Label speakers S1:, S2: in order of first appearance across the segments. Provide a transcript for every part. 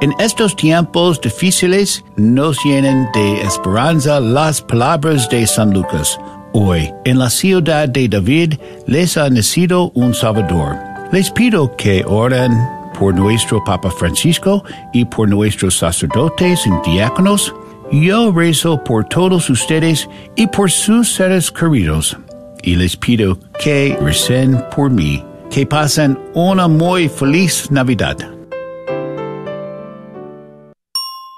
S1: En estos tiempos difíciles nos llenan de esperanza las palabras de San Lucas. Hoy, en la ciudad de David, les ha nacido un Salvador. Les pido que oren por nuestro Papa Francisco y por nuestros sacerdotes y diáconos. Yo rezo por todos ustedes y por sus seres queridos. Y les pido que recen por mí. Que pasen una muy feliz Navidad.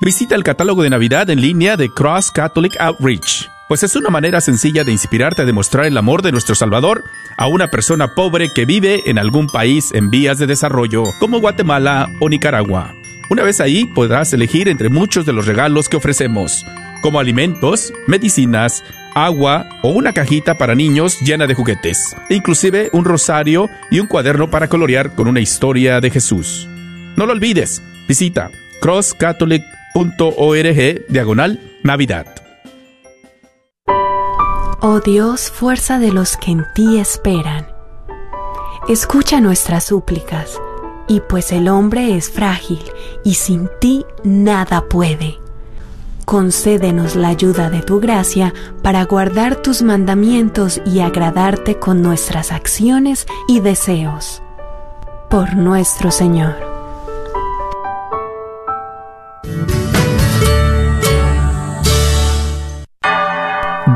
S2: Visita el catálogo de Navidad en línea de Cross Catholic Outreach, pues es una manera sencilla de inspirarte a demostrar el amor de nuestro Salvador a una persona pobre que vive en algún país en vías de desarrollo, como Guatemala o Nicaragua. Una vez ahí podrás elegir entre muchos de los regalos que ofrecemos, como alimentos, medicinas, agua o una cajita para niños llena de juguetes, e inclusive un rosario y un cuaderno para colorear con una historia de Jesús. No lo olvides, visita Cross Catholic .org diagonal Navidad.
S3: Oh Dios, fuerza de los que en ti esperan. Escucha nuestras súplicas, y pues el hombre es frágil y sin ti nada puede. Concédenos la ayuda de tu gracia para guardar tus mandamientos y agradarte con nuestras acciones y deseos. Por nuestro Señor.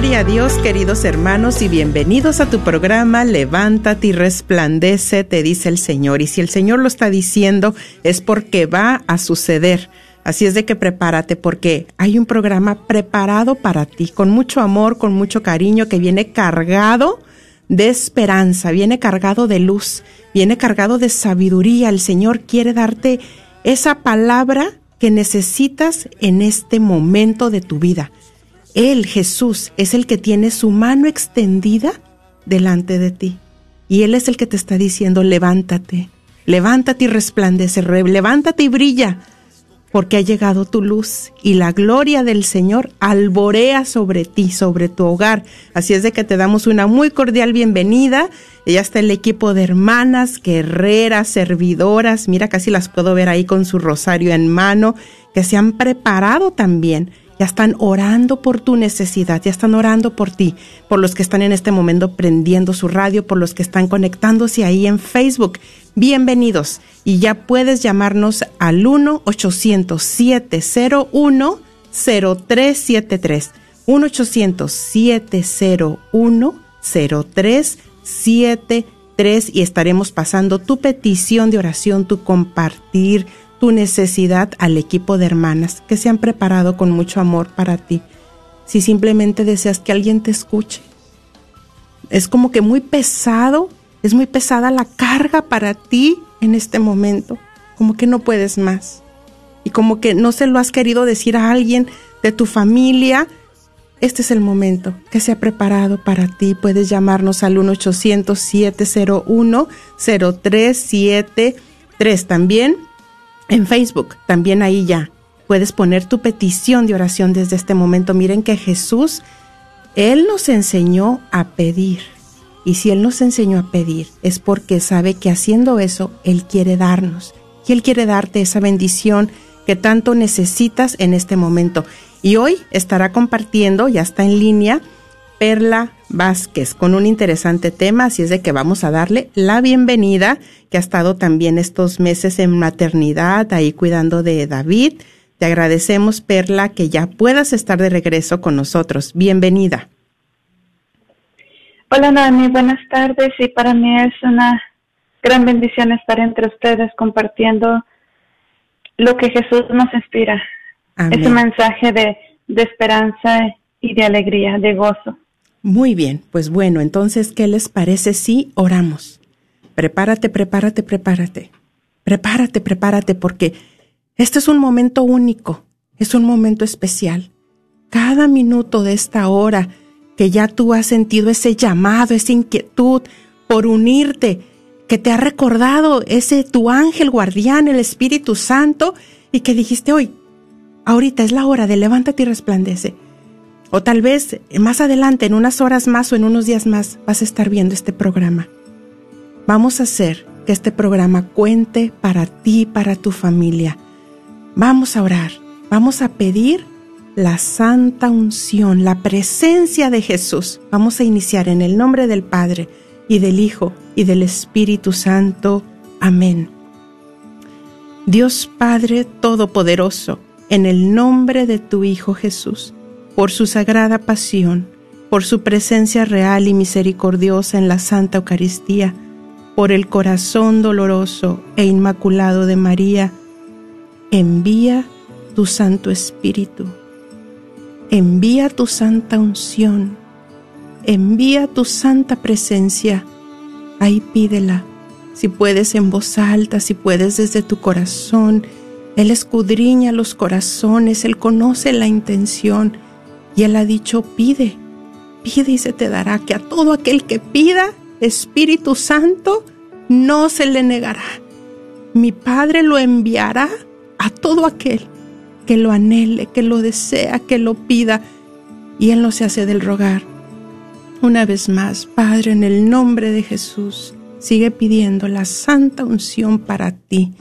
S4: a Dios, queridos hermanos, y bienvenidos a tu programa Levántate y resplandece, te dice el Señor. Y si el Señor lo está diciendo, es porque va a suceder. Así es de que prepárate porque hay un programa preparado para ti, con mucho amor, con mucho cariño, que viene cargado de esperanza, viene cargado de luz, viene cargado de sabiduría. El Señor quiere darte esa palabra que necesitas en este momento de tu vida. Él, Jesús, es el que tiene su mano extendida delante de ti. Y Él es el que te está diciendo, levántate, levántate y resplandece, levántate y brilla, porque ha llegado tu luz y la gloria del Señor alborea sobre ti, sobre tu hogar. Así es de que te damos una muy cordial bienvenida. Ya está el equipo de hermanas, guerreras, servidoras, mira, casi las puedo ver ahí con su rosario en mano, que se han preparado también ya están orando por tu necesidad, ya están orando por ti, por los que están en este momento prendiendo su radio, por los que están conectándose ahí en Facebook. Bienvenidos y ya puedes llamarnos al 1-800-701-0373. 1-800-701-0373 y estaremos pasando tu petición de oración, tu compartir, tu necesidad al equipo de hermanas que se han preparado con mucho amor para ti. Si simplemente deseas que alguien te escuche. Es como que muy pesado, es muy pesada la carga para ti en este momento, como que no puedes más. Y como que no se lo has querido decir a alguien de tu familia este es el momento que se ha preparado para ti. Puedes llamarnos al 1-800-701-0373. También en Facebook, también ahí ya puedes poner tu petición de oración desde este momento. Miren que Jesús, Él nos enseñó a pedir. Y si Él nos enseñó a pedir, es porque sabe que haciendo eso, Él quiere darnos. Y Él quiere darte esa bendición que tanto necesitas en este momento. Y hoy estará compartiendo, ya está en línea, Perla Vázquez con un interesante tema, así es de que vamos a darle la bienvenida, que ha estado también estos meses en maternidad, ahí cuidando de David. Te agradecemos, Perla, que ya puedas estar de regreso con nosotros. Bienvenida.
S5: Hola, Nani, buenas tardes. Y para mí es una gran bendición estar entre ustedes compartiendo lo que Jesús nos inspira. Ese mensaje de, de esperanza y de alegría, de gozo.
S4: Muy bien, pues bueno, entonces, ¿qué les parece si oramos? Prepárate, prepárate, prepárate. Prepárate, prepárate, porque este es un momento único, es un momento especial. Cada minuto de esta hora que ya tú has sentido ese llamado, esa inquietud por unirte, que te ha recordado ese tu ángel guardián, el Espíritu Santo, y que dijiste hoy, ahorita es la hora de levántate y resplandece. O tal vez más adelante, en unas horas más o en unos días más, vas a estar viendo este programa. Vamos a hacer que este programa cuente para ti, para tu familia. Vamos a orar, vamos a pedir la santa unción, la presencia de Jesús. Vamos a iniciar en el nombre del Padre y del Hijo y del Espíritu Santo. Amén. Dios Padre Todopoderoso, en el nombre de tu Hijo Jesús, por su sagrada pasión, por su presencia real y misericordiosa en la Santa Eucaristía, por el corazón doloroso e inmaculado de María, envía tu Santo Espíritu, envía tu santa unción, envía tu santa presencia ahí pídela. Si puedes en voz alta, si puedes desde tu corazón. Él escudriña los corazones, Él conoce la intención y Él ha dicho, pide, pide y se te dará, que a todo aquel que pida, Espíritu Santo, no se le negará. Mi Padre lo enviará a todo aquel que lo anhele, que lo desea, que lo pida, y Él no se hace del rogar. Una vez más, Padre, en el nombre de Jesús, sigue pidiendo la santa unción para ti,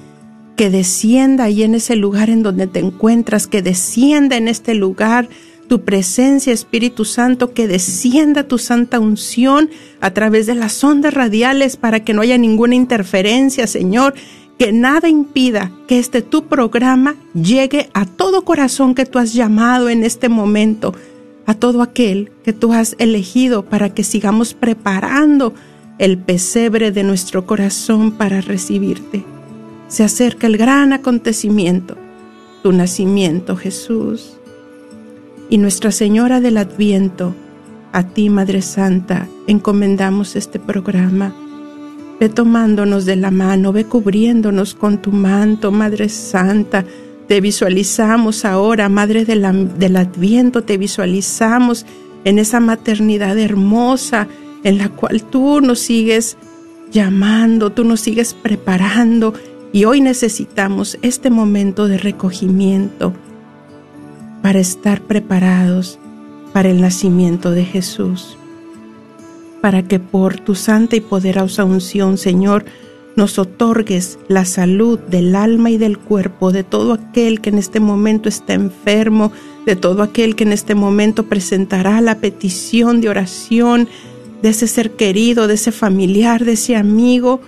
S4: que descienda ahí en ese lugar en donde te encuentras, que descienda en este lugar tu presencia, Espíritu Santo, que descienda tu santa unción a través de las ondas radiales para que no haya ninguna interferencia, Señor, que nada impida que este tu programa llegue a todo corazón que tú has llamado en este momento a todo aquel que tú has elegido para que sigamos preparando el pesebre de nuestro corazón para recibirte. Se acerca el gran acontecimiento, tu nacimiento, Jesús. Y Nuestra Señora del Adviento, a ti, Madre Santa, encomendamos este programa. Ve tomándonos de la mano, ve cubriéndonos con tu manto, Madre Santa, te visualizamos ahora, Madre del Adviento, te visualizamos en esa maternidad hermosa en la cual tú nos sigues llamando, tú nos sigues preparando y hoy necesitamos este momento de recogimiento para estar preparados para el nacimiento de Jesús, para que por tu santa y poderosa unción, Señor, nos otorgues la salud del alma y del cuerpo de todo aquel que en este momento está enfermo, de todo aquel que en este momento presentará la petición de oración de ese ser querido, de ese familiar, de ese amigo.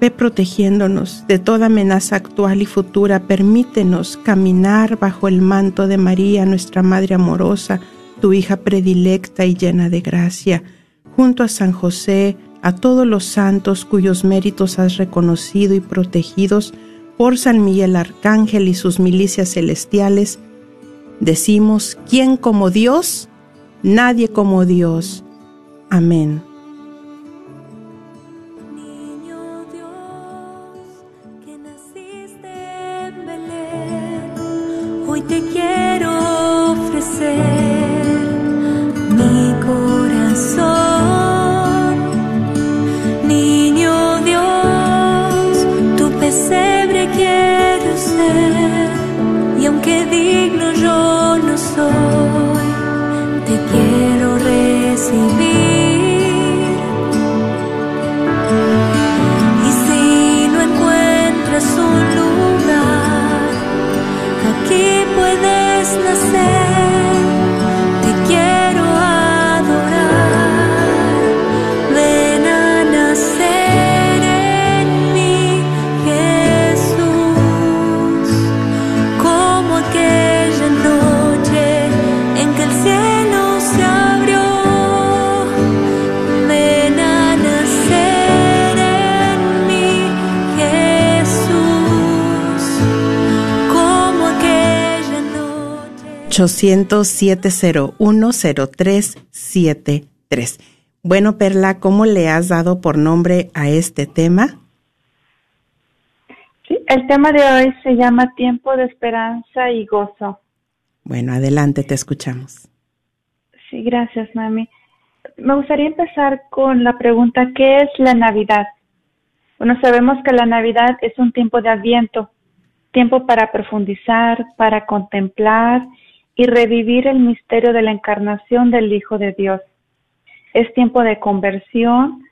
S4: Ve protegiéndonos de toda amenaza actual y futura. Permítenos caminar bajo el manto de María, nuestra Madre amorosa, tu hija predilecta y llena de gracia, junto a San José, a todos los santos cuyos méritos has reconocido y protegidos por San Miguel Arcángel y sus milicias celestiales, decimos, ¿quién como Dios? Nadie como Dios. Amén. 1-800-701-0373. Bueno, Perla, ¿cómo le has dado por nombre a este tema?
S5: Sí, el tema de hoy se llama Tiempo de Esperanza y Gozo.
S4: Bueno, adelante, te escuchamos.
S5: Sí, gracias, mami. Me gustaría empezar con la pregunta, ¿qué es la Navidad? Bueno, sabemos que la Navidad es un tiempo de adviento, tiempo para profundizar, para contemplar y revivir el misterio de la encarnación del Hijo de Dios. Es tiempo de conversión,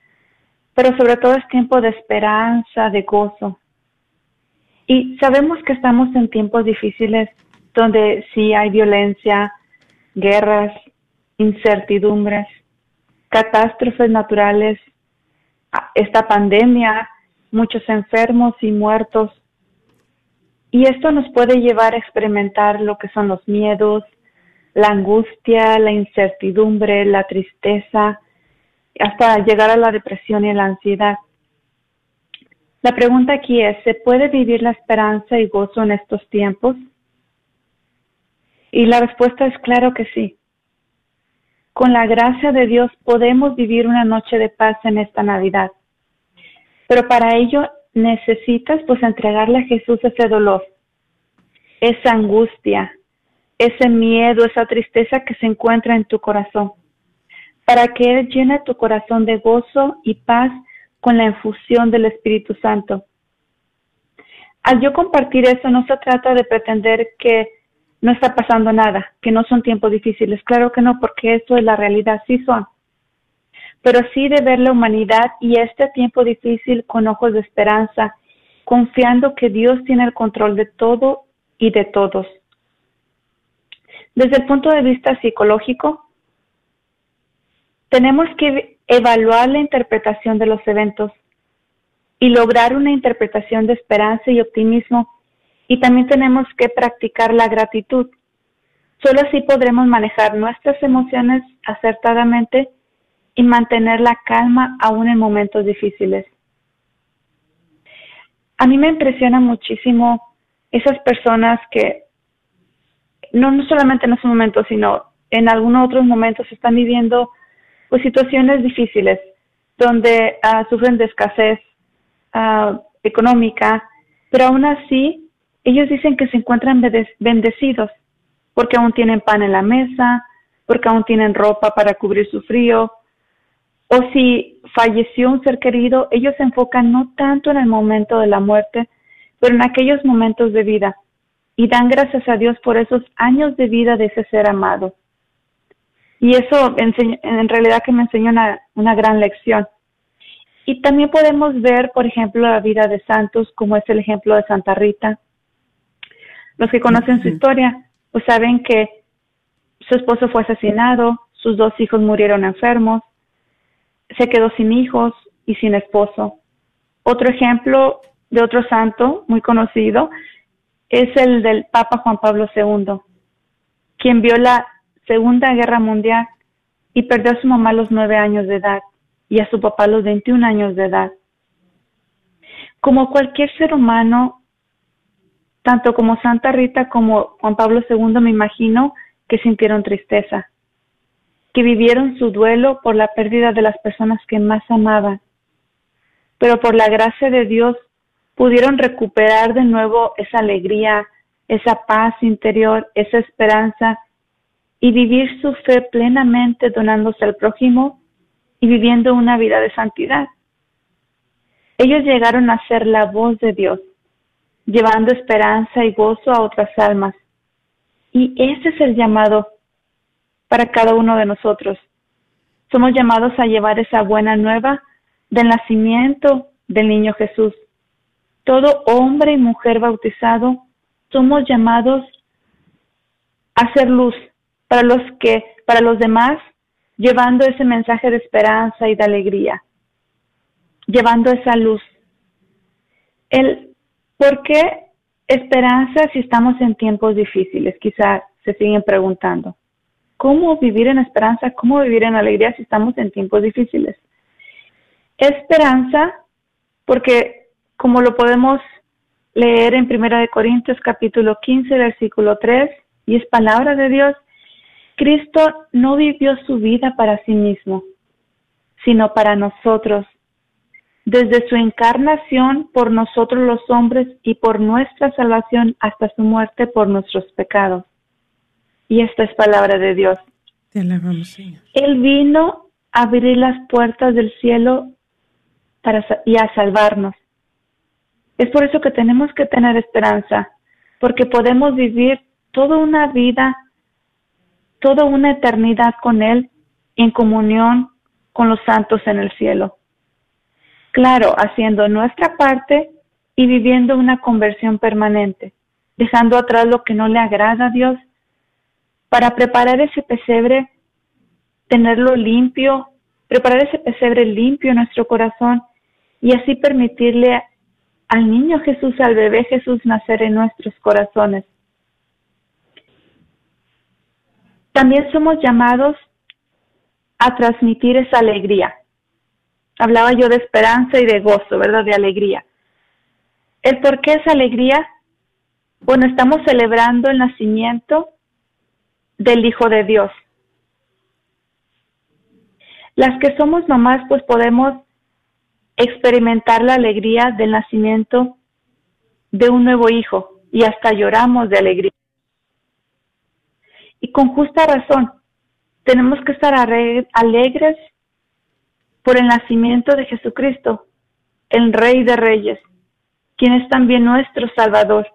S5: pero sobre todo es tiempo de esperanza, de gozo. Y sabemos que estamos en tiempos difíciles donde sí hay violencia, guerras, incertidumbres, catástrofes naturales, esta pandemia, muchos enfermos y muertos. Y esto nos puede llevar a experimentar lo que son los miedos, la angustia, la incertidumbre, la tristeza, hasta llegar a la depresión y la ansiedad. La pregunta aquí es, ¿se puede vivir la esperanza y gozo en estos tiempos? Y la respuesta es claro que sí. Con la gracia de Dios podemos vivir una noche de paz en esta Navidad. Pero para ello necesitas pues entregarle a Jesús ese dolor, esa angustia, ese miedo, esa tristeza que se encuentra en tu corazón, para que Él llene tu corazón de gozo y paz con la infusión del Espíritu Santo. Al yo compartir eso, no se trata de pretender que no está pasando nada, que no son tiempos difíciles. Claro que no, porque eso es la realidad, sí son. Pero sí de ver la humanidad y este tiempo difícil con ojos de esperanza, confiando que Dios tiene el control de todo y de todos. Desde el punto de vista psicológico, tenemos que evaluar la interpretación de los eventos y lograr una interpretación de esperanza y optimismo. Y también tenemos que practicar la gratitud. Solo así podremos manejar nuestras emociones acertadamente y mantener la calma aún en momentos difíciles. A mí me impresiona muchísimo esas personas que no, no solamente en esos momentos, sino en algunos otros momentos están viviendo pues situaciones difíciles donde uh, sufren de escasez uh, económica, pero aún así ellos dicen que se encuentran bendecidos porque aún tienen pan en la mesa, porque aún tienen ropa para cubrir su frío, o si falleció un ser querido, ellos se enfocan no tanto en el momento de la muerte, pero en aquellos momentos de vida y dan gracias a Dios por esos años de vida de ese ser amado. Y eso en realidad que me enseñó una, una gran lección. Y también podemos ver, por ejemplo, la vida de santos, como es el ejemplo de Santa Rita. Los que conocen su historia, pues saben que su esposo fue asesinado, sus dos hijos murieron enfermos, se quedó sin hijos y sin esposo. Otro ejemplo de otro santo muy conocido es el del Papa Juan Pablo II, quien vio la Segunda Guerra Mundial y perdió a su mamá a los nueve años de edad y a su papá a los 21 años de edad. Como cualquier ser humano, tanto como Santa Rita como Juan Pablo II me imagino que sintieron tristeza, que vivieron su duelo por la pérdida de las personas que más amaban. Pero por la gracia de Dios pudieron recuperar de nuevo esa alegría, esa paz interior, esa esperanza y vivir su fe plenamente donándose al prójimo y viviendo una vida de santidad. Ellos llegaron a ser la voz de Dios, llevando esperanza y gozo a otras almas. Y ese es el llamado para cada uno de nosotros. Somos llamados a llevar esa buena nueva del nacimiento del niño Jesús todo hombre y mujer bautizado somos llamados a ser luz para los que, para los demás, llevando ese mensaje de esperanza y de alegría, llevando esa luz. El, ¿Por qué esperanza si estamos en tiempos difíciles? Quizá se siguen preguntando. ¿Cómo vivir en esperanza? ¿Cómo vivir en alegría si estamos en tiempos difíciles? Esperanza porque como lo podemos leer en Primera de Corintios capítulo 15 versículo 3, y es palabra de Dios, Cristo no vivió su vida para sí mismo, sino para nosotros. Desde su encarnación por nosotros los hombres y por nuestra salvación hasta su muerte por nuestros pecados. Y esta es palabra de Dios.
S4: Te alabamos, Señor.
S5: Él vino a abrir las puertas del cielo para, y a salvarnos. Es por eso que tenemos que tener esperanza, porque podemos vivir toda una vida, toda una eternidad con Él en comunión con los santos en el cielo. Claro, haciendo nuestra parte y viviendo una conversión permanente, dejando atrás lo que no le agrada a Dios, para preparar ese pesebre, tenerlo limpio, preparar ese pesebre limpio en nuestro corazón y así permitirle al niño Jesús, al bebé Jesús nacer en nuestros corazones. También somos llamados a transmitir esa alegría. Hablaba yo de esperanza y de gozo, ¿verdad? De alegría. ¿El por qué esa alegría? Bueno, estamos celebrando el nacimiento del Hijo de Dios. Las que somos mamás, pues podemos experimentar la alegría del nacimiento de un nuevo hijo y hasta lloramos de alegría. Y con justa razón, tenemos que estar alegres por el nacimiento de Jesucristo, el Rey de Reyes, quien es también nuestro Salvador.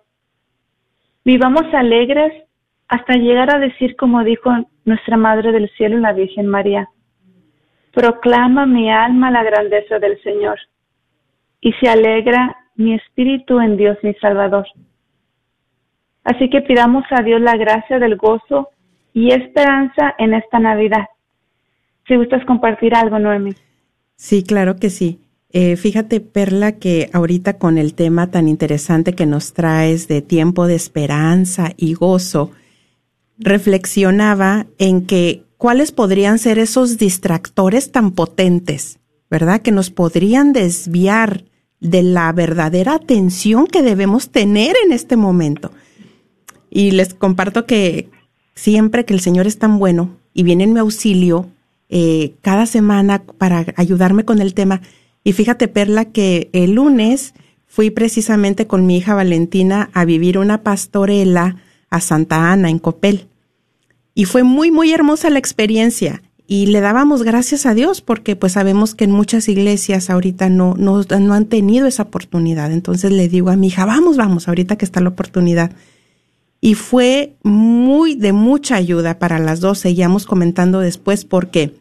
S5: Vivamos alegres hasta llegar a decir como dijo nuestra Madre del Cielo, la Virgen María, Proclama mi alma la grandeza del Señor, y se alegra mi espíritu en Dios mi Salvador. Así que pidamos a Dios la gracia del gozo y esperanza en esta Navidad. Si gustas compartir algo, Noemi.
S4: Sí, claro que sí. Eh, fíjate, Perla, que ahorita con el tema tan interesante que nos traes de tiempo de esperanza y gozo, reflexionaba en que cuáles podrían ser esos distractores tan potentes, ¿verdad? Que nos podrían desviar de la verdadera atención que debemos tener en este momento. Y les comparto que siempre que el Señor es tan bueno y viene en mi auxilio eh, cada semana para ayudarme con el tema, y fíjate, Perla, que el lunes fui precisamente con mi hija Valentina a vivir una pastorela a Santa Ana, en Copel. Y fue muy, muy hermosa la experiencia. Y le dábamos gracias a Dios porque pues sabemos que en muchas iglesias ahorita no, no, no han tenido esa oportunidad. Entonces le digo a mi hija, vamos, vamos, ahorita que está la oportunidad. Y fue muy de mucha ayuda para las dos. Seguíamos comentando después porque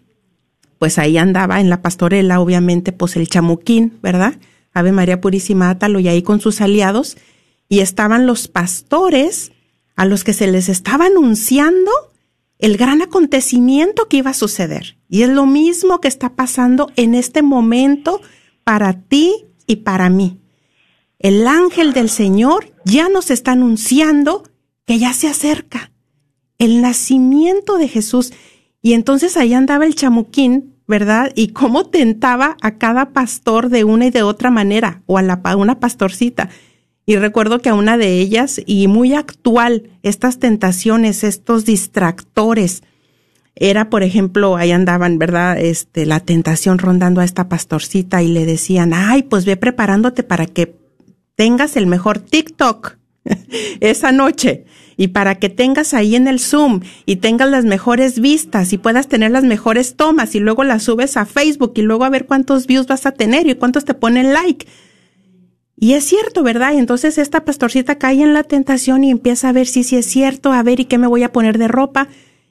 S4: pues ahí andaba en la pastorela, obviamente, pues el chamuquín, ¿verdad? Ave María Purísima Átalo y ahí con sus aliados. Y estaban los pastores a los que se les estaba anunciando el gran acontecimiento que iba a suceder. Y es lo mismo que está pasando en este momento para ti y para mí. El ángel del Señor ya nos está anunciando que ya se acerca el nacimiento de Jesús. Y entonces ahí andaba el chamuquín, ¿verdad? Y cómo tentaba a cada pastor de una y de otra manera, o a, la, una pastorcita. Y recuerdo que a una de ellas, y muy actual, estas tentaciones, estos distractores, era, por ejemplo, ahí andaban, ¿verdad? Este, la tentación rondando a esta pastorcita y le decían, ay, pues ve preparándote para que tengas el mejor TikTok esa noche y para que tengas ahí en el Zoom y tengas las mejores vistas y puedas tener las mejores tomas y luego las subes a Facebook y luego a ver cuántos views vas a tener y cuántos te ponen like. Y es cierto, ¿verdad? Y entonces esta pastorcita cae en la tentación y empieza a ver si sí, es cierto, a ver y qué me voy a poner de ropa.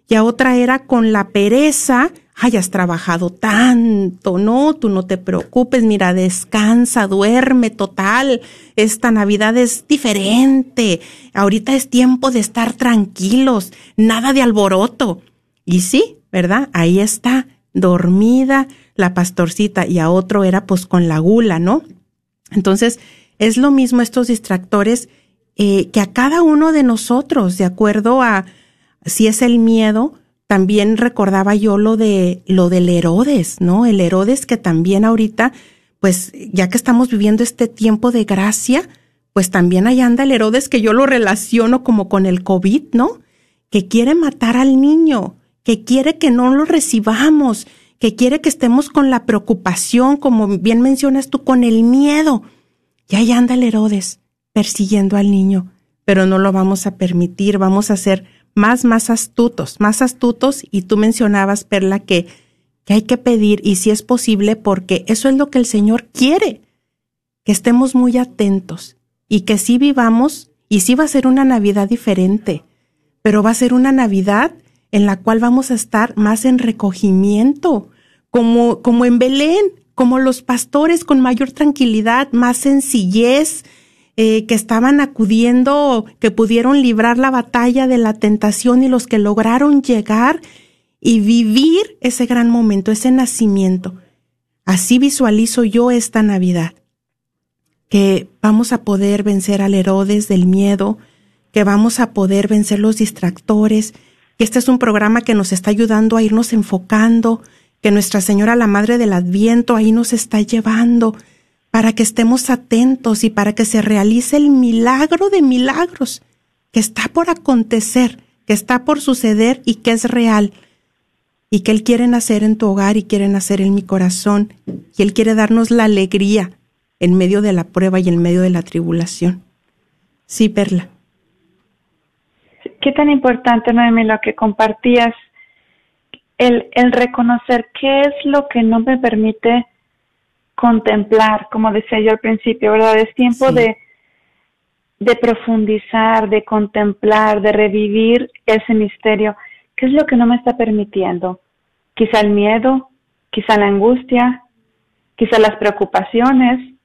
S4: Y a otra era con la pereza, ay, has trabajado tanto, no, tú no te preocupes, mira, descansa, duerme total, esta Navidad es diferente, ahorita es tiempo de estar tranquilos, nada de alboroto. Y sí, ¿verdad? Ahí está, dormida la pastorcita y a otro era pues con la gula, ¿no? Entonces, es lo mismo estos distractores eh, que a cada uno de nosotros, de acuerdo a si es el miedo, también recordaba yo lo de lo del Herodes, ¿no? El Herodes que también ahorita, pues ya que estamos viviendo este tiempo de gracia, pues también ahí anda el Herodes que yo lo relaciono como con el COVID, ¿no? que quiere matar al niño, que quiere que no lo recibamos, que quiere que estemos con la preocupación, como bien mencionas tú, con el miedo. Y ahí anda el Herodes persiguiendo al niño, pero no lo vamos a permitir, vamos a ser más, más astutos, más astutos. Y tú mencionabas, Perla, que, hay que pedir y si es posible, porque eso es lo que el Señor quiere, que estemos muy atentos y que sí vivamos y sí va a ser una Navidad diferente, pero va a ser una Navidad en la cual vamos a estar más en recogimiento, como, como en Belén, como los pastores con mayor tranquilidad, más sencillez, eh, que estaban acudiendo, que pudieron librar la batalla de la tentación y los que lograron llegar y vivir ese gran momento, ese nacimiento. Así visualizo yo esta Navidad, que vamos a poder vencer al Herodes del miedo, que vamos a poder vencer los distractores, que este es un programa que nos está ayudando a irnos enfocando, que Nuestra Señora, la Madre del Adviento, ahí nos está llevando para que estemos atentos y para que se realice el milagro de milagros que está por acontecer, que está por suceder y que es real, y que Él quiere nacer en tu hogar y quiere nacer en mi corazón, y Él quiere darnos la alegría en medio de la prueba y en medio de la tribulación. Sí, Perla.
S5: Qué tan importante, Noemi, lo que compartías, el, el reconocer qué es lo que no me permite contemplar, como decía yo al principio, ¿verdad? Es tiempo de, de profundizar, de contemplar, de revivir ese misterio. ¿Qué es lo que no me está permitiendo? Quizá el miedo, quizá la angustia, quizá las preocupaciones,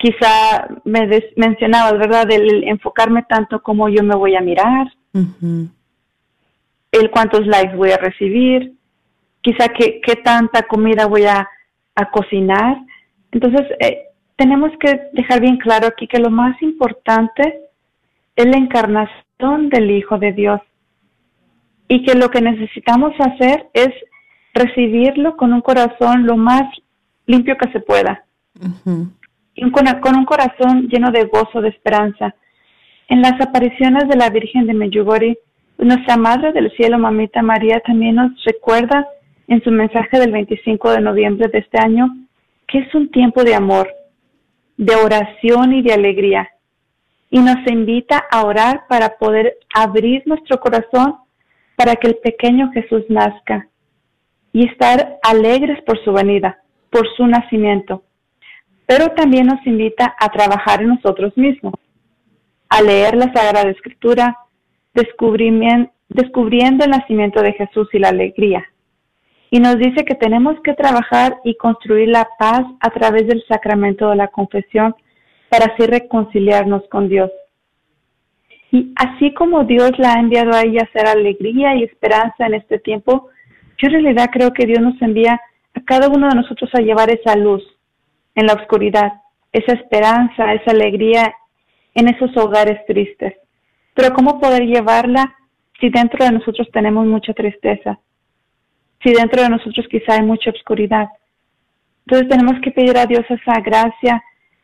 S5: quizá me mencionabas, ¿verdad? El, enfocarme tanto como yo me voy a mirar, el cuántos likes voy a recibir, quizá qué, qué tanta comida voy a, a cocinar. Entonces, eh, tenemos que dejar bien claro aquí que lo más importante es la encarnación del Hijo de Dios y que lo que necesitamos hacer es recibirlo con un corazón lo más limpio que se pueda con, un corazón lleno de gozo, de esperanza. En las apariciones de la Virgen de Medjugorje, nuestra Madre del Cielo, Mamita María, también nos recuerda en su mensaje del 25 de noviembre de este año que es un tiempo de amor, de oración y de alegría. Y nos invita a orar para poder abrir nuestro corazón para que el pequeño Jesús nazca y estar alegres por su venida, por su nacimiento. Pero también nos invita a trabajar en nosotros mismos, a leer la Sagrada Escritura, descubriendo el nacimiento de Jesús y la alegría y nos dice que tenemos que trabajar y construir la paz a través del sacramento de la confesión para así reconciliarnos con Dios. Y así como Dios la ha enviado a ella a hacer alegría y esperanza en este tiempo, yo en realidad creo que Dios nos envía a cada uno de nosotros a llevar esa luz en la oscuridad, esa esperanza, esa alegría en esos hogares tristes. Pero ¿cómo poder llevarla si dentro de nosotros tenemos mucha tristeza? si dentro de nosotros quizá hay mucha oscuridad. Entonces tenemos que pedir a Dios esa gracia,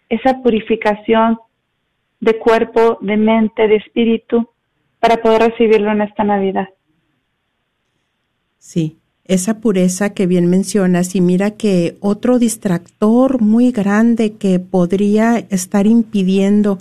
S5: esa purificación de cuerpo, de mente, de espíritu, para poder recibirlo en esta Navidad.
S4: Sí, esa pureza que bien mencionas y mira que otro distractor muy grande que podría estar impidiendo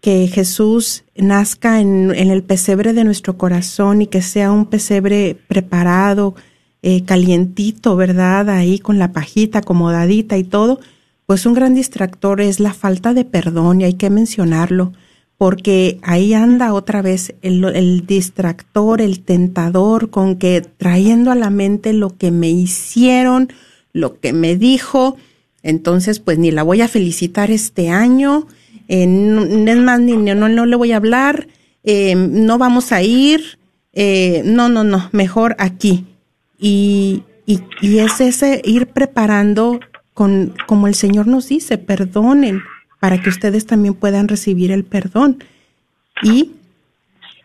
S4: que Jesús nazca en, el pesebre de nuestro corazón y que sea un pesebre preparado, eh, calientito, ¿verdad? Ahí con la pajita acomodadita y todo, pues un gran distractor es la falta de perdón y hay que mencionarlo, porque ahí anda otra vez el, distractor, el tentador, con que trayendo a la mente lo que me hicieron, lo que me dijo, entonces pues ni la voy a felicitar este año, eh, es más, ni, no, no le voy a hablar, eh, no vamos a ir, eh, no, no, no, mejor aquí. Y, y, es ese ir preparando con, como el Señor nos dice, perdonen para que ustedes también puedan recibir el perdón. ¿Y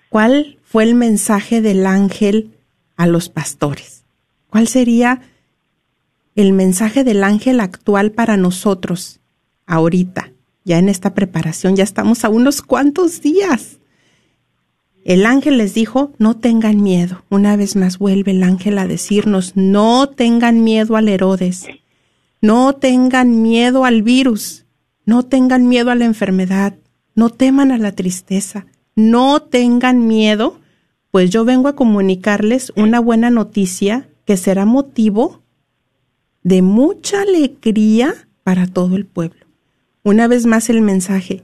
S4: cuál fue el mensaje del ángel a los pastores? ¿Cuál sería el mensaje del ángel actual para nosotros ahorita? Ya en esta preparación, ya estamos a unos cuantos días. El ángel les dijo, no tengan miedo. Una vez más vuelve el ángel a decirnos, no tengan miedo al Herodes, no tengan miedo al virus, no tengan miedo a la enfermedad, no teman a la tristeza, no tengan miedo, pues yo vengo a comunicarles una buena noticia que será motivo de mucha alegría para todo el pueblo. Una vez más el mensaje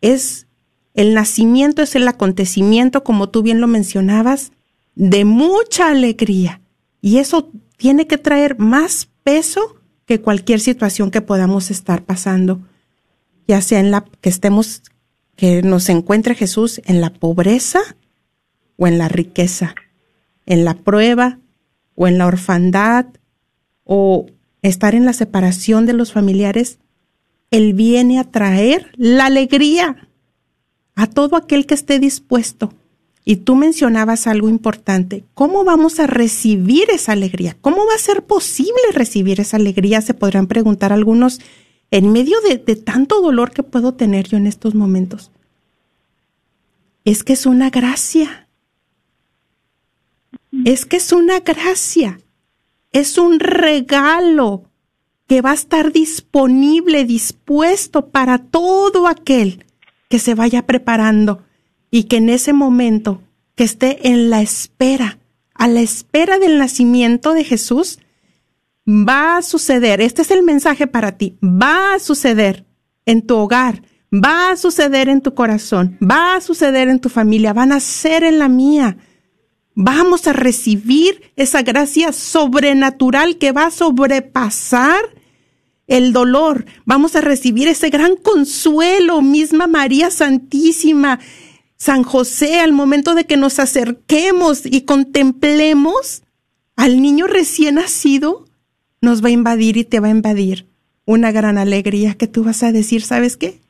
S4: es el nacimiento es el acontecimiento, como tú bien lo mencionabas, de mucha alegría. Y eso tiene que traer más peso que cualquier situación que podamos estar pasando, ya sea en la que estemos, que nos encuentre Jesús en la pobreza o en la riqueza, en la prueba o en la orfandad o estar en la separación de los familiares, Él viene a traer la alegría a todo aquel que esté dispuesto. Y tú mencionabas algo importante. ¿Cómo vamos a recibir esa alegría? ¿Cómo va a ser posible recibir esa alegría? Se podrán preguntar algunos en medio de, tanto dolor que puedo tener yo en estos momentos. Es que es una gracia. Es que es una gracia. Es un regalo que va a estar disponible, dispuesto para todo aquel que se vaya preparando y que en ese momento que esté en la espera, a la espera del nacimiento de Jesús, va a suceder, este es el mensaje para ti, va a suceder en tu hogar, va a suceder en tu corazón, va a suceder en tu familia, van a ser en la mía. Vamos a recibir esa gracia sobrenatural que va a sobrepasar el dolor, vamos a recibir ese gran consuelo, misma María Santísima, San José, al momento de que nos acerquemos y contemplemos al niño recién nacido, nos va a invadir y te va a invadir una gran alegría que tú vas a decir, ¿sabes qué?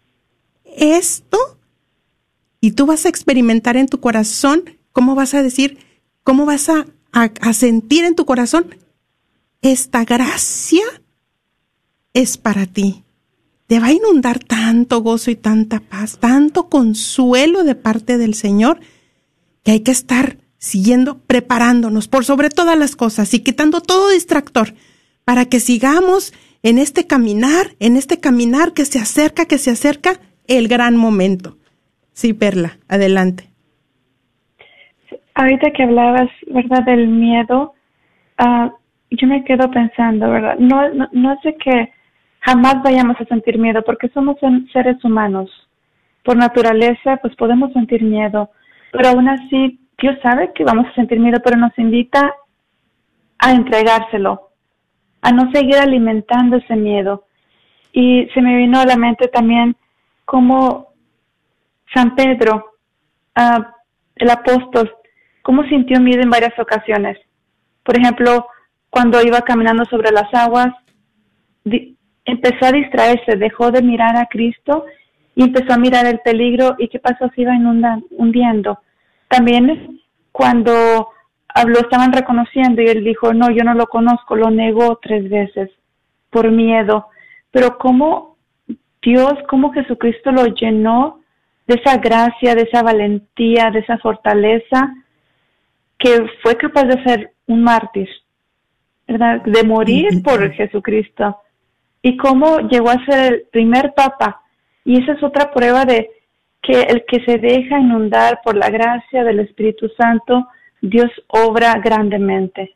S4: Esto, y tú vas a experimentar en tu corazón, ¿cómo vas a decir? ¿Cómo vas a, sentir en tu corazón esta gracia es para ti. Te va a inundar tanto gozo y tanta paz, tanto consuelo de parte del Señor, que hay que estar siguiendo, preparándonos por sobre todas las cosas y quitando todo distractor para que sigamos en este caminar, en este caminar que se acerca, que se acerca el gran momento. Sí, Perla, adelante.
S5: Ahorita que hablabas, ¿verdad?, del miedo, uh, yo me quedo pensando, ¿verdad? No, no, que jamás vayamos a sentir miedo porque somos seres humanos. Por naturaleza, pues podemos sentir miedo, pero aún así Dios sabe que vamos a sentir miedo, pero nos invita a entregárselo, a no seguir alimentando ese miedo. Y se me vino a la mente también cómo San Pedro, uh, el apóstol, cómo sintió miedo en varias ocasiones. Por ejemplo, cuando iba caminando sobre las aguas, empezó a distraerse, dejó de mirar a Cristo y empezó a mirar el peligro y qué pasó, se iba hundiendo. También cuando lo estaban reconociendo y él dijo, no, yo no lo conozco, lo negó tres veces por miedo. Pero cómo Dios, cómo Jesucristo lo llenó de esa gracia, de esa valentía, de esa fortaleza, que fue capaz de ser un mártir, ¿verdad? De morir por Jesucristo y cómo llegó a ser el primer papa. Y esa es otra prueba de que el que se deja inundar por la gracia del Espíritu Santo, Dios obra grandemente.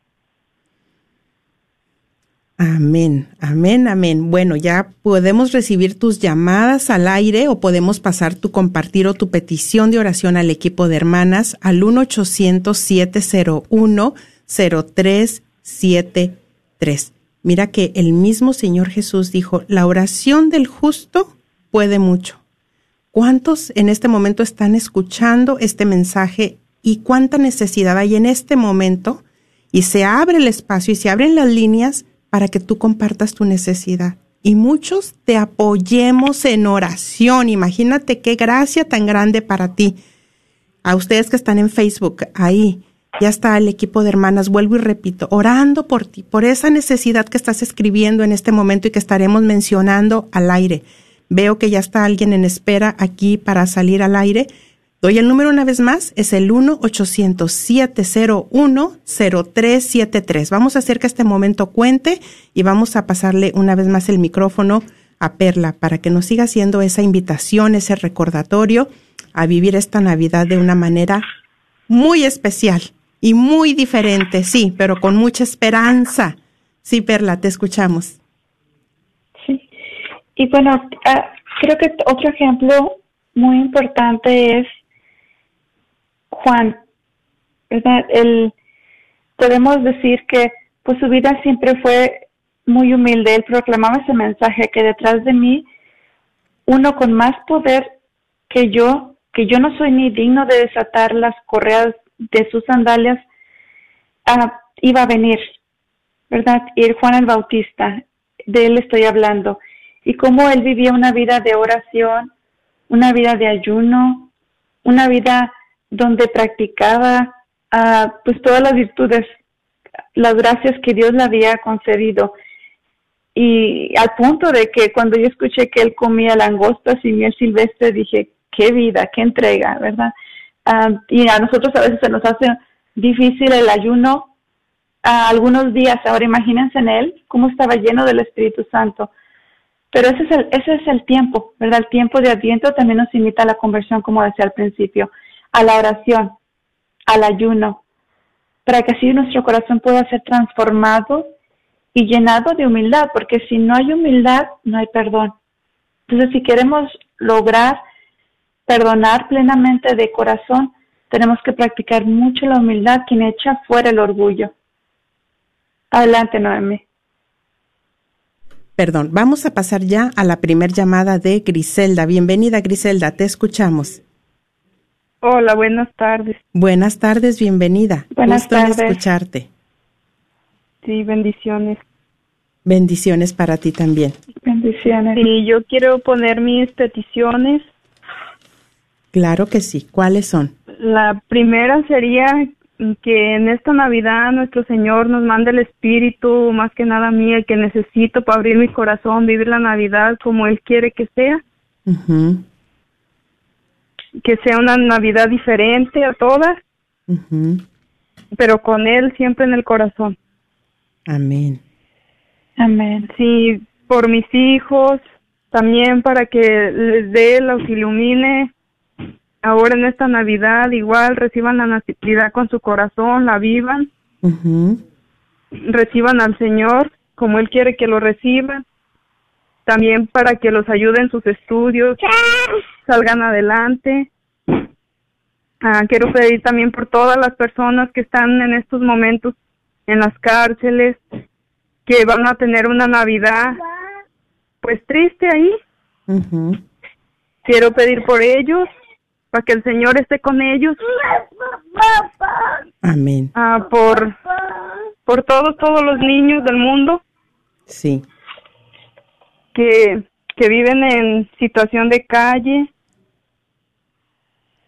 S4: Amén, amén, amén. Bueno, ya podemos recibir tus llamadas al aire o podemos pasar tu compartir o tu petición de oración al equipo de hermanas al 1-800-701-0373. Mira que el mismo Señor Jesús dijo, la oración del justo puede mucho. ¿Cuántos en este momento están escuchando este mensaje y cuánta necesidad hay en este momento? Y se abre el espacio y se abren las líneas para que tú compartas tu necesidad. Y muchos te apoyemos en oración. Imagínate qué gracia tan grande para ti. A ustedes que están en Facebook, ahí, ya está el equipo de hermanas, vuelvo y repito, orando por ti, por esa necesidad que estás escribiendo en este momento y que estaremos mencionando al aire. Veo que ya está alguien en espera aquí para salir al aire. Doy el número una vez más, es el 1-800-701-0373. Vamos a hacer que este momento cuente y vamos a pasarle una vez más el micrófono a Perla para que nos siga haciendo esa invitación, ese recordatorio a vivir esta Navidad de una manera muy especial y muy diferente, sí, pero con mucha esperanza. Sí, Perla, te escuchamos.
S5: Sí. Y bueno, ah, creo que otro ejemplo muy importante es Juan, ¿verdad? El, podemos decir que pues su vida siempre fue muy humilde. Él proclamaba ese mensaje que detrás de mí, uno con más poder que yo, que yo no soy ni digno de desatar las correas de sus sandalias, ah, iba a venir, ¿verdad? Y Juan el Bautista, de él estoy hablando. Y cómo él vivía una vida de oración, una vida de ayuno, una vida donde practicaba uh, pues todas las virtudes, las gracias que Dios le había concedido. Y al punto de que cuando yo escuché que él comía langostas y miel silvestre, dije, qué vida, qué entrega, ¿verdad? Uh, y a nosotros a veces se nos hace difícil el ayuno algunos días. Ahora imagínense en él cómo estaba lleno del Espíritu Santo. Pero ese es el, ese es el tiempo, ¿verdad? El tiempo de Adviento también nos invita a la conversión, como decía al principio a la oración, al ayuno, para que así nuestro corazón pueda ser transformado y llenado de humildad, porque si no hay humildad, no hay perdón. Entonces, si queremos lograr perdonar plenamente de corazón, tenemos que practicar mucho la humildad, quien echa fuera el orgullo. Adelante, Noemi.
S4: Perdón, vamos a pasar ya a la primer llamada de Griselda. Bienvenida, Griselda, te escuchamos.
S6: Hola, buenas tardes.
S4: Buenas tardes, bienvenida.
S5: Buenas
S4: Gusto en escucharte.
S6: Sí, bendiciones.
S4: Bendiciones para ti también.
S5: Bendiciones.
S6: Sí, yo quiero poner mis peticiones.
S4: Claro que sí. ¿Cuáles son?
S6: La primera sería que en esta Navidad nuestro Señor nos mande el Espíritu, más que nada a mí, el que necesito para abrir mi corazón, vivir la Navidad como Él quiere que sea.
S4: Ujú,
S6: Que sea una Navidad diferente a todas, pero con Él siempre en el corazón.
S4: Amén.
S5: Amén.
S6: Sí, por mis hijos, también para que les dé, los ilumine. Ahora en esta Navidad igual reciban la natividad con su corazón, la vivan, reciban al Señor como Él quiere que lo reciban. También para que los ayude en sus estudios, salgan adelante. Ah, quiero pedir también por todas las personas que están en estos momentos en las cárceles, que van a tener una Navidad pues triste ahí. Quiero pedir por ellos, para que el Señor esté con ellos,
S4: Amén.
S6: ah, por, por todos, todos los niños del mundo
S4: Sí.
S6: que, que viven en situación de calle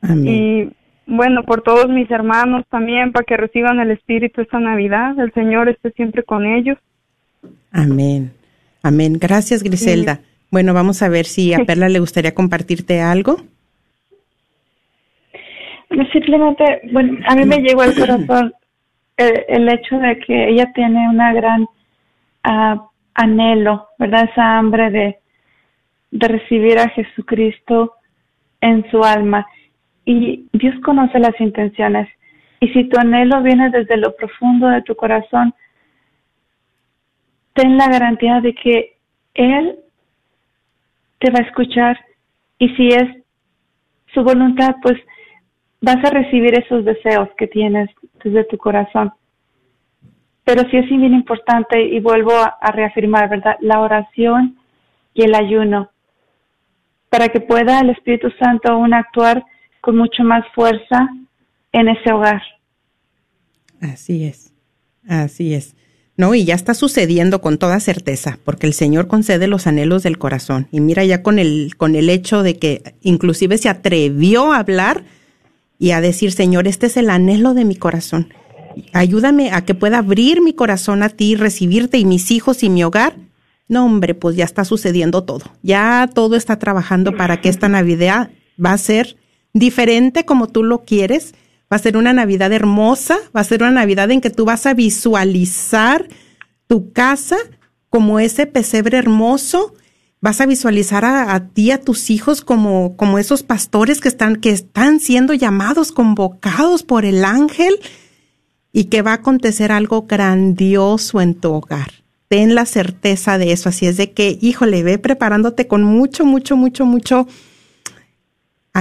S4: Amén.
S6: y bueno, por todos mis hermanos también, para que reciban el Espíritu esta Navidad, el Señor esté siempre con ellos.
S4: Amén. Amén. Gracias, Griselda. Bueno, vamos a ver si a Perla le gustaría compartirte algo.
S5: Simplemente, bueno, a mí me llegó al corazón el, el hecho de que ella tiene una gran ah, anhelo, ¿verdad? Esa hambre de, de recibir a Jesucristo en su alma. Y Dios conoce las intenciones. Y si tu anhelo viene desde lo profundo de tu corazón, ten la garantía de que Él te va a escuchar. Y si es su voluntad, pues vas a recibir esos deseos que tienes desde tu corazón. Pero sí es bien importante, y vuelvo a, a reafirmar, ¿verdad? La oración y el ayuno, para que pueda el Espíritu Santo aún actuar con mucho más fuerza en ese hogar.
S4: Así es. Así es. No, y ya está sucediendo con toda certeza, porque el Señor concede los anhelos del corazón. Y mira ya con el, con el hecho de que inclusive se atrevió a hablar y a decir, Señor, este es el anhelo de mi corazón. Ayúdame a que pueda abrir mi corazón a ti, recibirte y mis hijos y mi hogar. No, hombre, pues ya está sucediendo todo. Ya todo está trabajando para que esta Navidad va a ser diferente como tú lo quieres. Va a ser una Navidad hermosa, va a ser una Navidad en que tú vas a visualizar tu casa como ese pesebre hermoso. Vas a visualizar a, ti, a tus hijos como, como esos pastores que están, que están siendo llamados, convocados por el ángel y que va a acontecer algo grandioso en tu hogar. Ten la certeza de eso. Así es de que, híjole, ve preparándote con mucho, mucho, mucho, mucho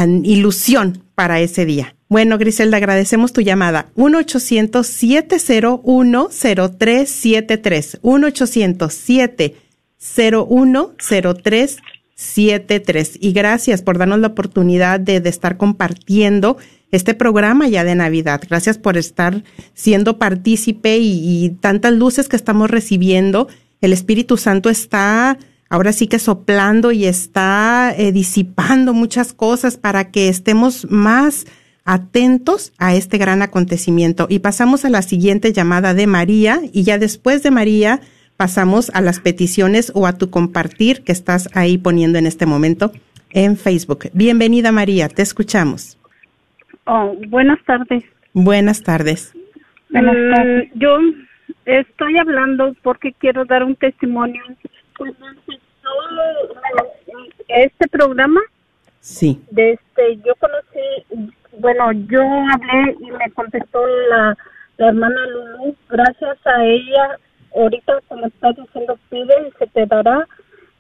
S4: ilusión para ese día. Bueno, Griselda, agradecemos tu llamada. 1-800-701-0373. 1-800-701-0373. Y gracias por darnos la oportunidad de, de estar compartiendo este programa ya de Navidad. Gracias por estar siendo partícipe y, tantas luces que estamos recibiendo. El Espíritu Santo está ahora sí que soplando y está eh, disipando muchas cosas para que estemos más atentos a este gran acontecimiento. Y pasamos a la siguiente llamada de María y ya después de María pasamos a las peticiones o a tu compartir que estás ahí poniendo en este momento en Facebook. Bienvenida María, te escuchamos.
S7: Oh, buenas tardes.
S4: Buenas tardes.
S7: Mm, yo estoy hablando porque quiero dar un testimonio. Este programa,
S4: sí.
S7: Desde yo conocí, bueno, yo hablé y me contestó la, la hermana Lulu. Gracias a ella, ahorita como está diciendo, pide y se te dará.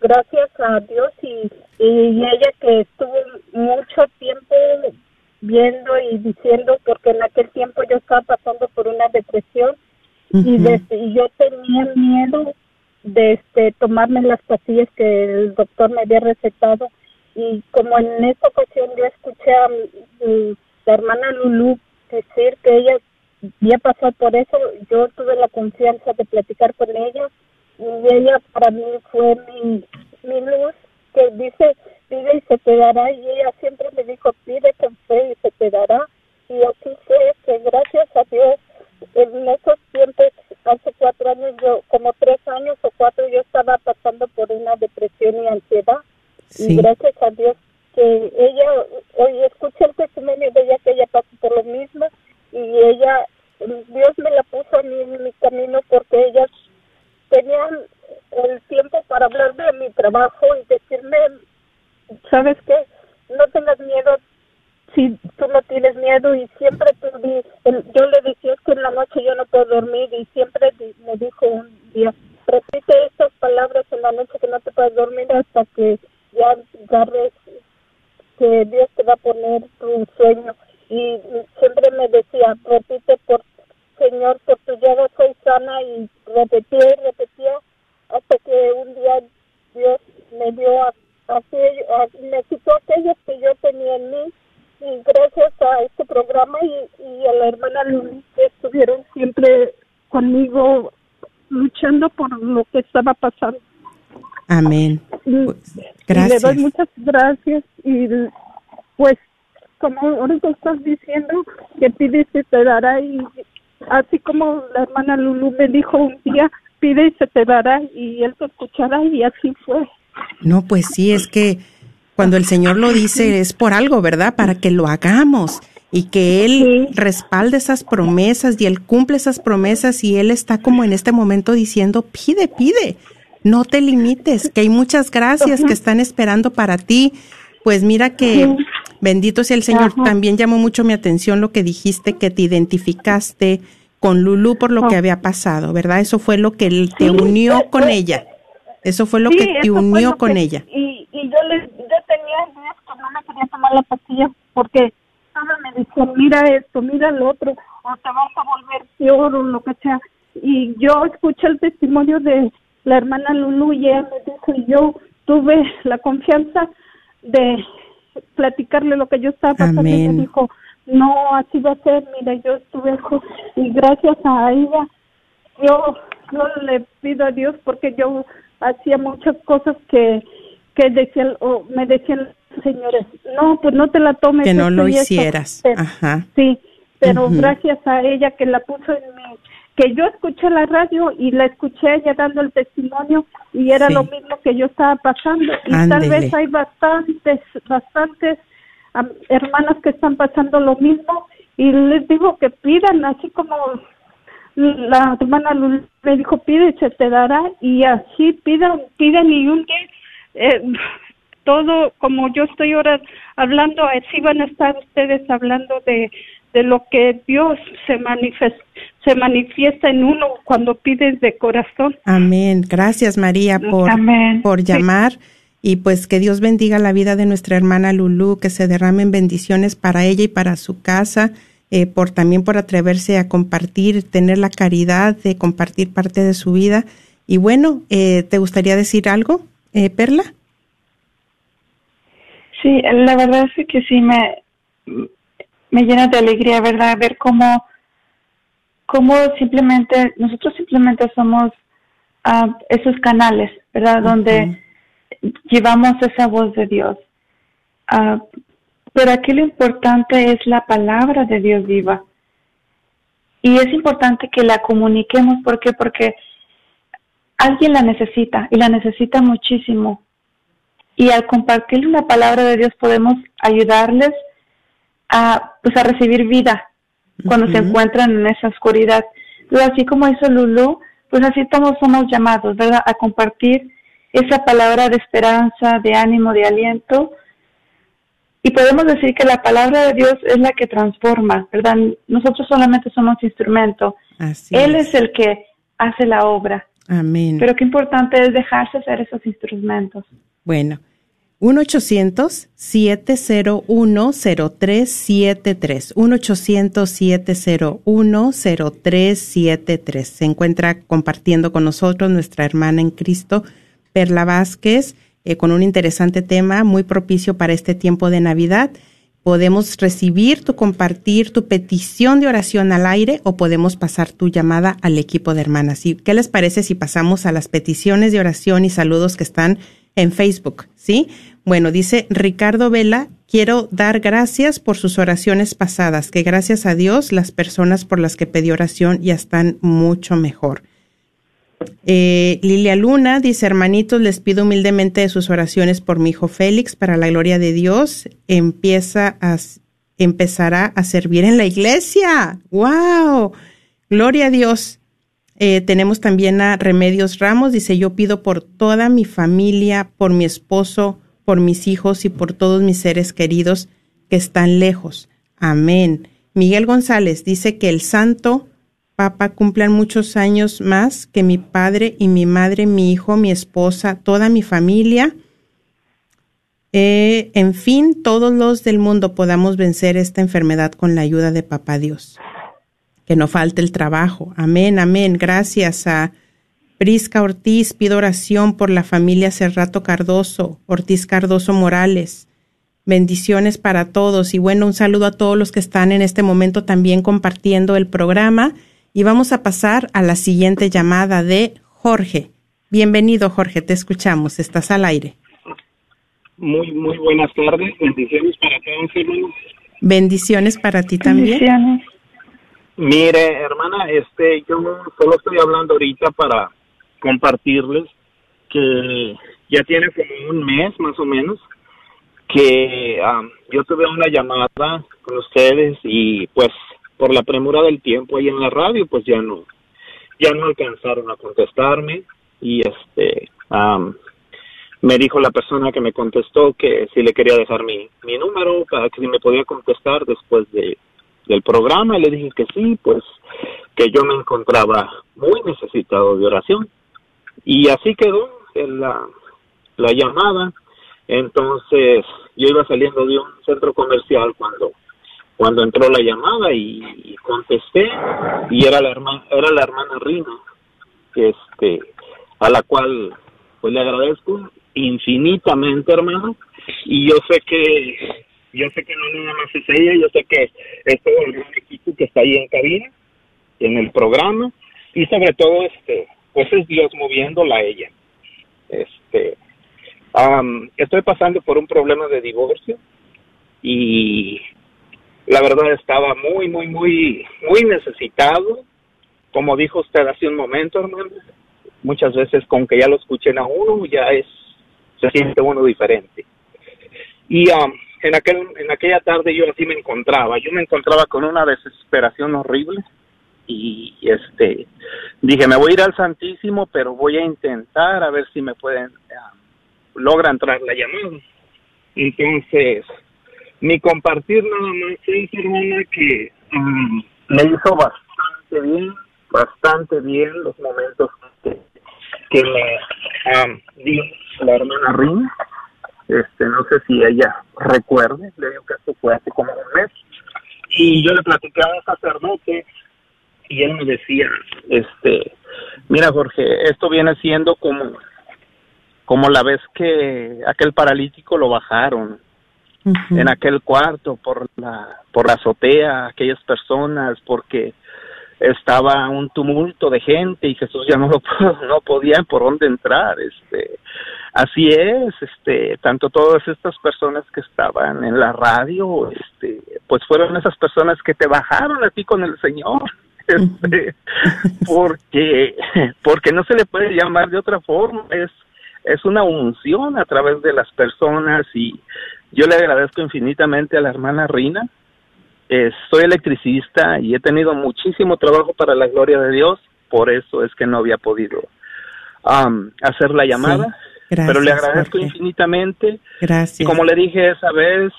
S7: Gracias a Dios y, y ella que estuvo mucho tiempo viendo y diciendo porque en aquel tiempo yo estaba pasando por una depresión y, y yo tenía miedo de este, tomarme las pastillas que el doctor me había recetado. Y como en esta ocasión yo escuché a la hermana Lulu decir que ella había pasado por eso, yo tuve la confianza de platicar con ella. Y ella para mí fue mi, mi luz que dice pide y se te dará y ella siempre me dijo pide con fe y se te dará y así fue que gracias a Dios en esos tiempos hace cuatro años yo como tres años o cuatro yo estaba pasando por una depresión y ansiedad y gracias a Dios que ella hoy escuché el testimonio de ella que ella pasó por lo mismo y ella Dios me la puso a mí en mi camino porque ella tenía el tiempo para hablar de mi trabajo y decirme ¿sabes qué? No tengas miedo si tú no tienes miedo y siempre tú yo le decía que en la noche yo no puedo dormir y siempre me dijo un día, repite estas palabras en la noche que no te puedes dormir hasta que ya agarres que Dios te va a poner tu sueño y siempre me decía, repite por Señor, por tu llaga soy sana y repetía y repetía hasta que un día Dios me dio así me quitó aquellos que yo tenía en mí y gracias a este programa y, a la hermana Luli que estuvieron siempre conmigo luchando por lo que estaba pasando.
S4: Amén.
S7: gracias. le doy muchas gracias y pues como ahorita estás diciendo que pide y te dará y así como la hermana Lulu me dijo un día pide y se te dará y él te escuchará y así fue.
S4: No, pues sí, es que cuando el Señor lo dice es por algo, ¿verdad? Para que lo hagamos y que Él respalde esas promesas y Él cumple esas promesas y Él está como en este momento diciendo, pide, pide, no te limites, que hay muchas gracias que están esperando para ti. Pues mira que bendito sea el Señor, también llamó mucho mi atención lo que dijiste, que te identificaste con Lulu por lo que había pasado, ¿verdad? Eso fue lo que te unió con ella. Eso fue lo que te unió con ella.
S7: Y, y yo, le, yo tenía días que no me quería tomar la pastilla porque todos me decían, mira esto, mira lo otro, o te vas a volver peor o lo que sea. Y yo escuché el testimonio de la hermana Lulu y ella me dijo, y yo tuve la confianza de platicarle lo que yo estaba pasando y me dijo, no, así va a ser, mira, yo estuve y gracias a ella, yo, yo le pido a Dios porque yo hacía muchas cosas que, que decían, o me decían señores, no, pues no te la tomes.
S4: Que no lo hicieras. Ajá.
S7: Sí, pero gracias a ella que la puso en mi, que yo escuché la radio y la escuché ella dando el testimonio y era lo mismo que yo estaba pasando. Y tal vez hay bastantes, bastantes hermanas que están pasando lo mismo y les digo que pidan, así como la hermana me dijo, pide se te dará, y así pidan, pidan y un día, eh, todo como yo estoy ahora hablando, así van a estar ustedes hablando de, de lo que Dios se manifiesta, se manifiesta en uno cuando pides de corazón.
S4: Amén. Gracias María por, por llamar. Y pues que Dios bendiga la vida de nuestra hermana Lulú, que se derramen bendiciones para ella y para su casa eh, por también por atreverse a compartir, tener la caridad de compartir parte de su vida. Y bueno, eh, ¿te gustaría decir algo, eh, Perla?
S5: Sí, la verdad es que sí me, me llena de alegría, ¿verdad? Ver cómo, cómo simplemente, nosotros simplemente somos uh, esos canales, ¿verdad? Donde llevamos esa voz de Dios. Uh, pero aquí lo importante es la palabra de Dios viva. Y es importante que la comuniquemos. ¿Por qué? Porque alguien la necesita y la necesita muchísimo. Y al compartir una palabra de Dios podemos ayudarles a, pues, a recibir vida cuando se encuentran en esa oscuridad. Pero así como hizo Lulu, pues así todos somos llamados, ¿verdad? A compartir esa palabra de esperanza, de ánimo, de aliento y podemos decir que la palabra de Dios es la que transforma, ¿verdad? Nosotros solamente somos instrumento. Él es. el que hace la obra.
S4: Amén.
S5: Pero qué importante es dejarse hacer esos instrumentos.
S4: Bueno, 1-800-701-0373. 1-800-701-0373. Se encuentra compartiendo con nosotros nuestra hermana en Cristo, Perla Vázquez eh, con un interesante tema muy propicio para este tiempo de Navidad. Podemos recibir tu compartir, tu petición de oración al aire o podemos pasar tu llamada al equipo de hermanas. ¿Y ¿Qué les parece si pasamos a las peticiones de oración y saludos que están en Facebook? ¿Sí? Bueno, dice Ricardo Vela, quiero dar gracias por sus oraciones pasadas, que gracias a Dios las personas por las que pedí oración ya están mucho mejor. Eh, Lilia Luna dice, hermanitos, les pido humildemente de sus oraciones por mi hijo Félix, para la gloria de Dios, empieza a, empezará a servir en la iglesia. ¡Wow! Gloria a Dios. Eh, tenemos también a Remedios Ramos, dice, yo pido por toda mi familia, por mi esposo, por mis hijos y por todos mis seres queridos que están lejos. Amén. Miguel González dice que el santo Papá cumplan muchos años más que mi padre y mi madre, mi hijo, mi esposa, toda mi familia. Eh, en fin, todos los del mundo podamos vencer esta enfermedad con la ayuda de Papá Dios. Que no falte el trabajo. Amén, amén. Gracias a Prisca Ortiz. Pido oración por la familia Cerrato Cardoso, Ortiz Cardoso Morales. Bendiciones para todos y bueno, un saludo a todos los que están en este momento también compartiendo el programa y vamos a pasar a la siguiente llamada de Jorge. Bienvenido, Jorge, te escuchamos, estás al aire.
S8: Muy, muy buenas tardes, bendiciones para todos, hermanos.
S4: Bendiciones para ti también. Bendiciones.
S8: Mire, hermana, este, yo solo estoy hablando ahorita para compartirles que ya tiene como un mes más o menos que ah, yo tuve una llamada con ustedes y pues por la premura del tiempo ahí en la radio, pues ya no, ya no alcanzaron a contestarme y este, me dijo la persona que me contestó que si le quería dejar mi, mi número para que si me podía contestar después de, del programa y le dije que sí, pues que yo me encontraba muy necesitado de oración y así quedó la, la llamada. Entonces yo iba saliendo de un centro comercial cuando cuando entró la llamada y, contesté y era la hermana era la hermana Rina este a la cual pues le agradezco infinitamente hermano y yo sé que yo sé que no nada más es ella yo sé que es todo el gran equipo que está ahí en cabina en el programa y sobre todo este pues es Dios moviéndola a ella. Este estoy pasando por un problema de divorcio y la verdad estaba muy, muy, muy, muy necesitado. Como dijo usted hace un momento, hermano, muchas veces con que ya lo escuchen a uno, ya es, se siente uno diferente. Y um, en aquel en aquella tarde yo así me encontraba yo me encontraba con una desesperación horrible y este dije me voy a ir al Santísimo pero voy a intentar a ver si me pueden uh, logra entrar la llamada entonces mi compartir nada más. Es hermana que um, me hizo bastante bien bastante bien los momentos que, que me um, dio la hermana Rina este no sé si ella recuerde le digo que esto fue hace como un mes. Y yo le platicé a un sacerdote y él me decía este mira Jorge esto viene siendo como como la vez que aquel paralítico lo bajaron uh -huh. en aquel cuarto por la por la azotea aquellas personas porque estaba un tumulto de gente y Jesús ya no lo no podía por dónde entrar este así es este tanto todas estas personas que estaban en la radio este pues fueron esas personas que te bajaron a ti con el Señor este, porque porque no se le puede llamar de otra forma es es una unción a través de las personas y yo le agradezco infinitamente a la hermana Rina eh, soy electricista y he tenido muchísimo trabajo para la gloria de Dios, por eso es que no había podido um, hacer la llamada, sí, gracias, pero le agradezco Jorge. infinitamente.
S4: Gracias.
S8: Y como le dije esa vez,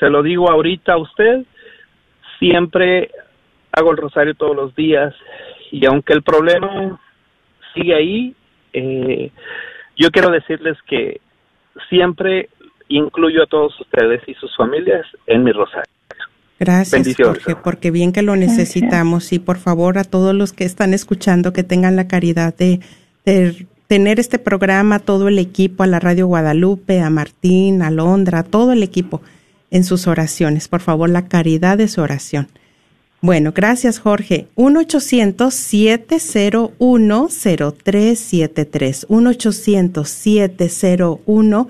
S8: se lo digo ahorita a usted, siempre hago el rosario todos los días y aunque el problema sigue ahí, eh, yo quiero decirles que siempre incluyo a todos ustedes y sus familias en mi rosario.
S4: Gracias, Jorge, porque bien que lo necesitamos y por favor a todos los que están escuchando que tengan la caridad de, de, tener este programa, todo el equipo, a la Radio Guadalupe, a Martín, a Londra, a todo el equipo en sus oraciones. Por favor, la caridad de su oración. Bueno, gracias, Jorge. 1-800-701-0373. 1-800-701-0373.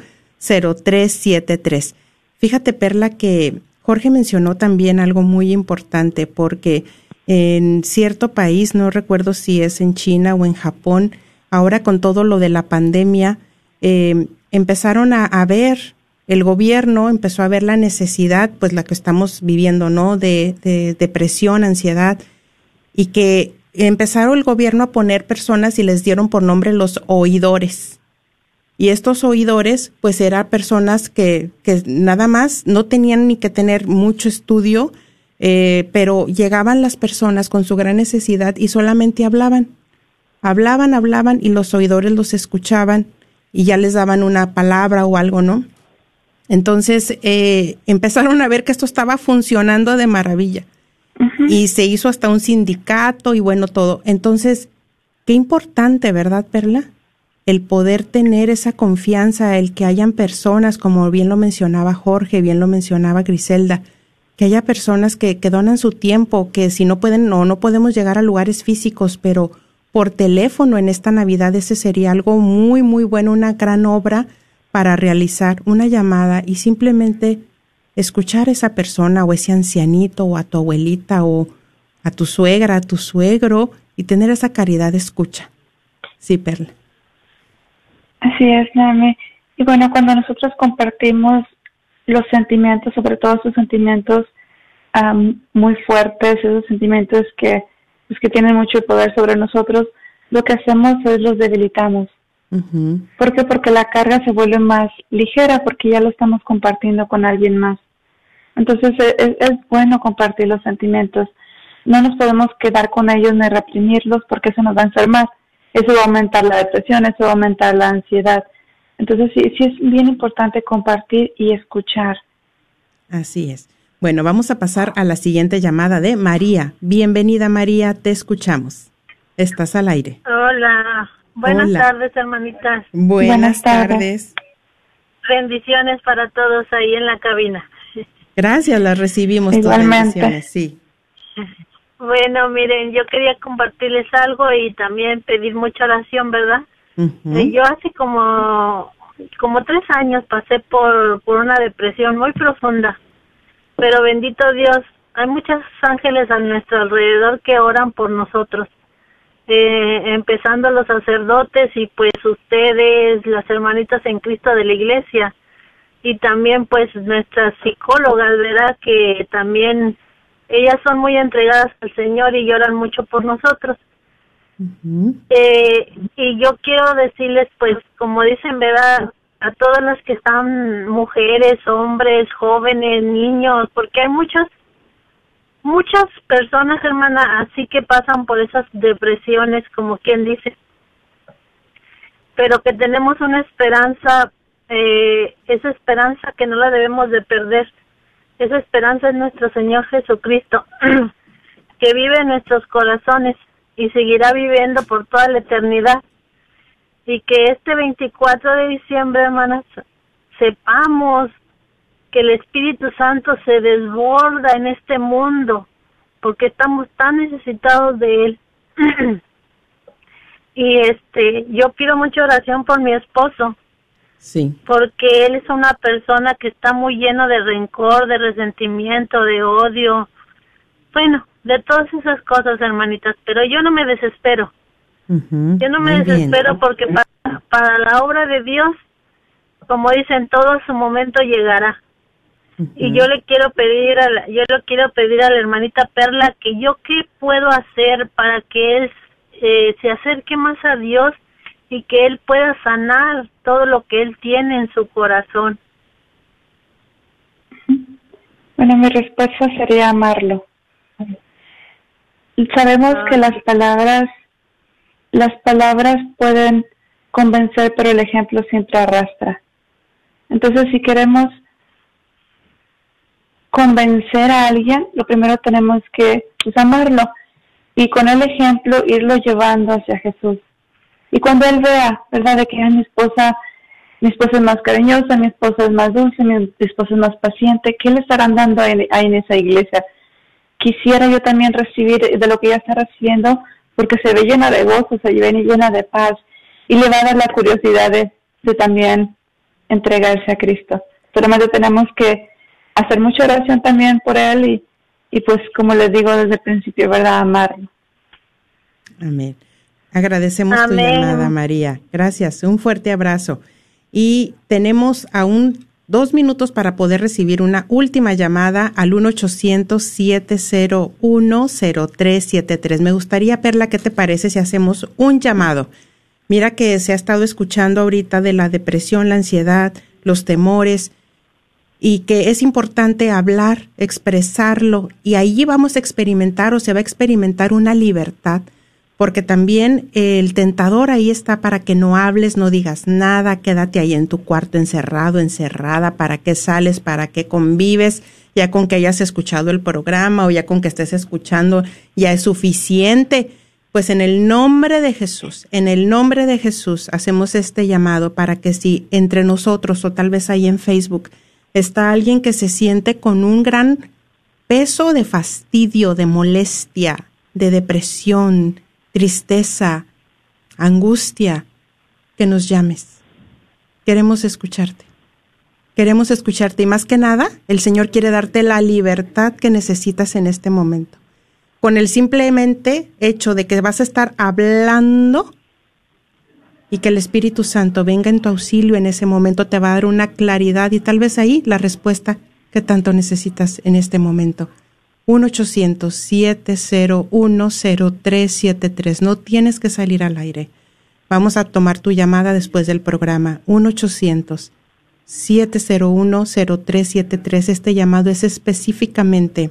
S4: Fíjate, Perla, que Jorge mencionó también algo muy importante porque en cierto país, no recuerdo si es en China o en Japón, ahora con todo lo de la pandemia, eh, empezaron a, a, ver, el gobierno empezó a ver la necesidad, pues la que estamos viviendo, ¿no? De, de depresión, ansiedad, y que empezaron el gobierno a poner personas y les dieron por nombre los oidores. Y estos oidores, pues eran personas que, que nada más no tenían ni que tener mucho estudio, eh, pero llegaban las personas con su gran necesidad y solamente hablaban. Hablaban, hablaban y los oidores los escuchaban y ya les daban una palabra o algo, ¿no? Entonces eh, empezaron a ver que esto estaba funcionando de maravilla uh -huh. y se hizo hasta un sindicato y bueno, todo. Entonces, qué importante, ¿verdad, Perla? El poder tener esa confianza, el que hayan personas, como bien lo mencionaba Jorge, bien lo mencionaba Griselda, que haya personas que, que donan su tiempo, que si no pueden no, no podemos llegar a lugares físicos, pero por teléfono en esta Navidad ese sería algo muy, muy bueno, una gran obra para realizar una llamada y simplemente escuchar a esa persona o ese ancianito o a tu abuelita o a tu suegra, a tu suegro y tener esa caridad de escucha. Sí, Perla.
S5: Así es, Nami. Y bueno, cuando nosotros compartimos los sentimientos, sobre todo esos sentimientos um, muy fuertes, esos sentimientos que, pues, que tienen mucho poder sobre nosotros, lo que hacemos es los debilitamos. Uh -huh. ¿Por qué? Porque la carga se vuelve más ligera porque ya lo estamos compartiendo con alguien más. Entonces es, es bueno compartir los sentimientos. No nos podemos quedar con ellos ni reprimirlos porque eso nos va a enfermar eso va a aumentar la depresión, eso va a aumentar la ansiedad. Entonces sí, sí es bien importante compartir y escuchar.
S4: Así es. Bueno, vamos a pasar a la siguiente llamada de María. Bienvenida María, te escuchamos. Estás al aire.
S9: Hola, buenas Hola. tardes hermanitas.
S4: Buenas, buenas tardes.
S9: Bendiciones para todos ahí en la cabina.
S4: Gracias, las recibimos
S5: Igualmente.
S4: todas. Bendiciones, sí.
S9: Bueno, miren, yo quería compartirles algo y también pedir mucha oración, ¿verdad? Uh -huh. Yo hace como como tres años pasé por por una depresión muy profunda, pero bendito Dios, hay muchos ángeles a nuestro alrededor que oran por nosotros, eh, empezando los sacerdotes y pues ustedes, las hermanitas en Cristo de la iglesia, y también pues nuestras psicólogas, ¿verdad? Que también ellas son muy entregadas al Señor y lloran mucho por nosotros. eh, y yo quiero decirles, pues, como dicen, ¿verdad? A todas las que están mujeres, hombres, jóvenes, niños, porque hay muchas, muchas personas, hermana, así que pasan por esas depresiones, como quien dice, pero que tenemos una esperanza, eh, esa esperanza que no la debemos de perder esa esperanza es nuestro Señor Jesucristo, que vive en nuestros corazones y seguirá viviendo por toda la eternidad. Y que este 24 de diciembre, hermanas, sepamos que el Espíritu Santo se desborda en este mundo, porque estamos tan necesitados de Él. y este, yo pido mucha oración por mi esposo,
S4: Sí.
S9: Porque él es una persona que está muy lleno de rencor, de resentimiento, de odio. Bueno, de todas esas cosas, hermanitas. Pero yo no me desespero. Yo no me desespero porque para, para, la obra de Dios, como dicen, todo su momento llegará. Y yo le quiero pedir a la, yo le quiero pedir a la hermanita Perla que yo qué puedo hacer para que él eh, se acerque más a Dios y que Él pueda sanar todo lo que Él tiene en su corazón.
S5: Bueno, mi respuesta sería amarlo. Sabemos que las palabras, las palabras pueden convencer, pero el ejemplo siempre arrastra. Entonces, si queremos convencer a alguien, lo primero tenemos que pues, amarlo y con el ejemplo irlo llevando hacia Jesús. Y cuando él vea, ¿verdad?, de que mi esposa, mi esposa es más cariñosa, mi esposa es más dulce, mi esposa es más paciente, ¿qué le estarán dando ahí en esa iglesia? Quisiera yo también recibir de lo que ella está recibiendo, porque se ve llena de gozo, se ve llena de paz, y le va a dar la curiosidad de, también entregarse a Cristo. Solamente tenemos que hacer mucha oración también por él y, y pues como les digo desde el principio, ¿verdad? Amarlo.
S4: Amén. Agradecemos tu llamada, María. Gracias. Un fuerte abrazo. Y tenemos aún dos minutos para poder recibir una última llamada al 1-800-701-0373. Me gustaría, Perla, ¿qué te parece si hacemos un llamado? Mira que se ha estado escuchando ahorita de la depresión, la ansiedad, los temores, y que es importante hablar, expresarlo, y ahí vamos a experimentar o se va a experimentar una libertad porque también el tentador ahí está para que no hables, no digas nada, quédate ahí en tu cuarto encerrado, encerrada, para qué sales, para qué convives, ya con que hayas escuchado el programa o ya con que estés escuchando ya es suficiente. Pues en el nombre de Jesús, en el nombre de Jesús hacemos este llamado para que si entre nosotros o tal vez ahí en Facebook está alguien que se siente con un gran peso de fastidio, de molestia, de depresión, tristeza, angustia, que nos llames. Queremos escucharte. Queremos escucharte y más que nada, el Señor quiere darte la libertad que necesitas en este momento. Con el simplemente hecho de que vas a estar hablando y que el Espíritu Santo venga en tu auxilio en ese momento, te va a dar una claridad y tal vez ahí la respuesta que tanto necesitas en este momento. 1-800-701-0373. No tienes que salir al aire. Vamos a tomar tu llamada después del programa. 1-800-701-0373. Este llamado es específicamente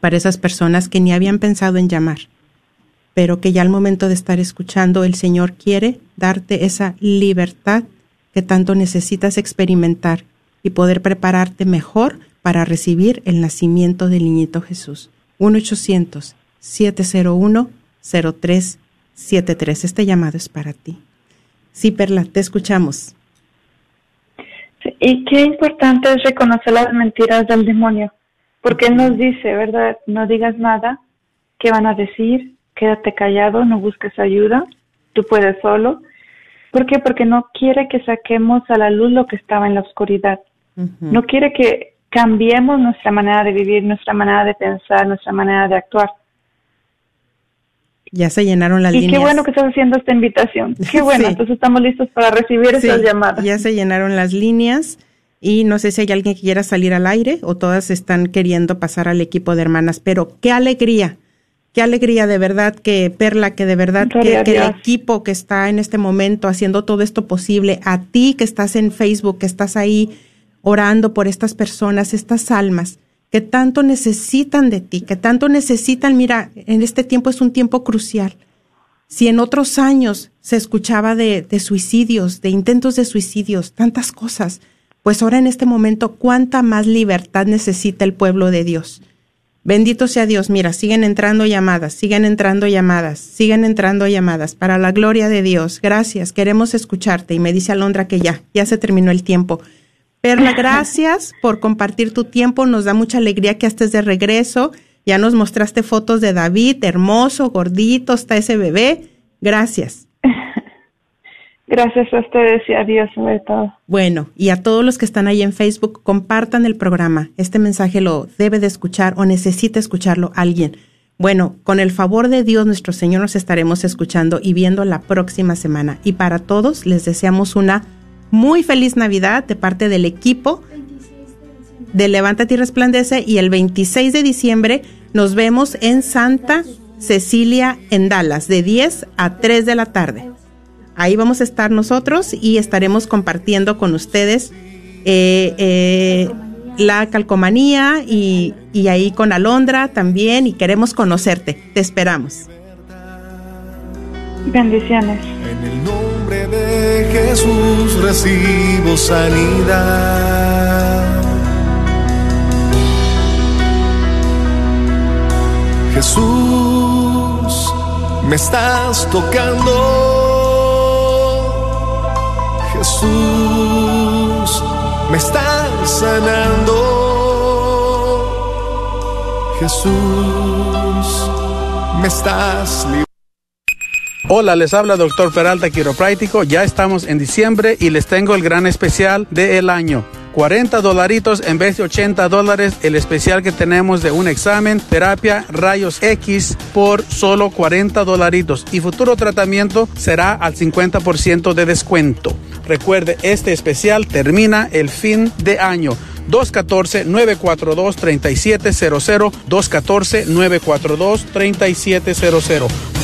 S4: para esas personas que ni habían pensado en llamar, pero que ya al momento de estar escuchando, el Señor quiere darte esa libertad que tanto necesitas experimentar y poder prepararte mejor para recibir el nacimiento del niñito Jesús. 1-800-701-0373. Este llamado es para ti. Sí, Perla, te escuchamos.
S5: y qué importante es reconocer las mentiras del demonio, porque él nos dice, ¿verdad? No digas nada, ¿qué van a decir? Quédate callado, no busques ayuda, tú puedes solo. ¿Por qué? Porque no quiere que saquemos a la luz lo que estaba en la oscuridad. No quiere que cambiemos nuestra manera de vivir, nuestra manera de pensar, nuestra manera de actuar.
S4: Ya se llenaron las líneas.
S5: Y qué bueno que estás haciendo esta invitación. Qué bueno, entonces estamos listos para recibir esas llamadas.
S4: Ya se llenaron las líneas y no sé si hay alguien que quiera salir al aire o todas están queriendo pasar al equipo de hermanas, pero qué alegría, qué alegría de verdad que Perla, que de verdad que, que, el equipo que está en este momento haciendo todo esto posible, a ti que estás en Facebook, que estás ahí orando por estas personas, estas almas que tanto necesitan de ti, que tanto necesitan, mira, en este tiempo es un tiempo crucial. Si en otros años se escuchaba de, de suicidios, de intentos de suicidios, tantas cosas, pues ahora en este momento, ¿cuánta más libertad necesita el pueblo de Dios? Bendito sea Dios, mira, siguen entrando llamadas, siguen entrando llamadas, siguen entrando llamadas, para la gloria de Dios. Gracias, queremos escucharte. Y me dice Alondra que ya, ya se terminó el tiempo. Perla, gracias por compartir tu tiempo, nos da mucha alegría que estés de regreso. Ya nos mostraste fotos de David, hermoso, gordito, está ese bebé. Gracias.
S10: Gracias a ustedes y a Dios sobre todo.
S4: Bueno, y a todos los que están ahí en Facebook, compartan el programa. Este mensaje lo debe de escuchar o necesita escucharlo alguien. Bueno, con el favor de Dios nuestro Señor nos estaremos escuchando y viendo la próxima semana. Y para todos les deseamos una muy feliz Navidad de parte del equipo de Levántate y Resplandece y el 26 de diciembre nos vemos en Santa Cecilia en Dallas de 10 a 3 de la tarde. Ahí vamos a estar nosotros y estaremos compartiendo con ustedes eh, eh, la calcomanía y, y ahí con Alondra también y queremos conocerte. Te esperamos.
S10: Bendiciones.
S11: De Jesús recibo sanidad. Jesús, me estás tocando. Jesús, me estás sanando. Jesús, me estás librando.
S12: Hola, les habla Doctor Peralta Quiropráctico. Ya estamos en diciembre y les tengo el gran especial del año. 40 dolaritos en vez de 80 dólares el especial que tenemos de un examen, terapia, rayos X por solo 40 dolaritos y futuro tratamiento será al 50% de descuento. Recuerde, este especial termina el fin de año. 214-942-3700, 214-942-3700.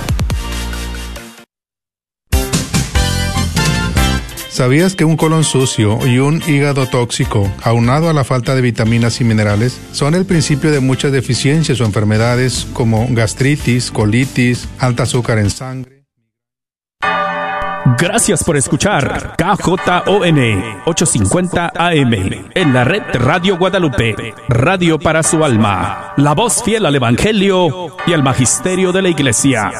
S13: ¿Sabías que un colon sucio y un hígado tóxico, aunado a la falta de vitaminas y minerales, son el principio de muchas deficiencias o enfermedades como gastritis, colitis, alta azúcar en sangre?
S2: Gracias por escuchar KJON 850 AM en la red Radio Guadalupe, radio para su alma, la voz fiel al Evangelio y al Magisterio de la Iglesia.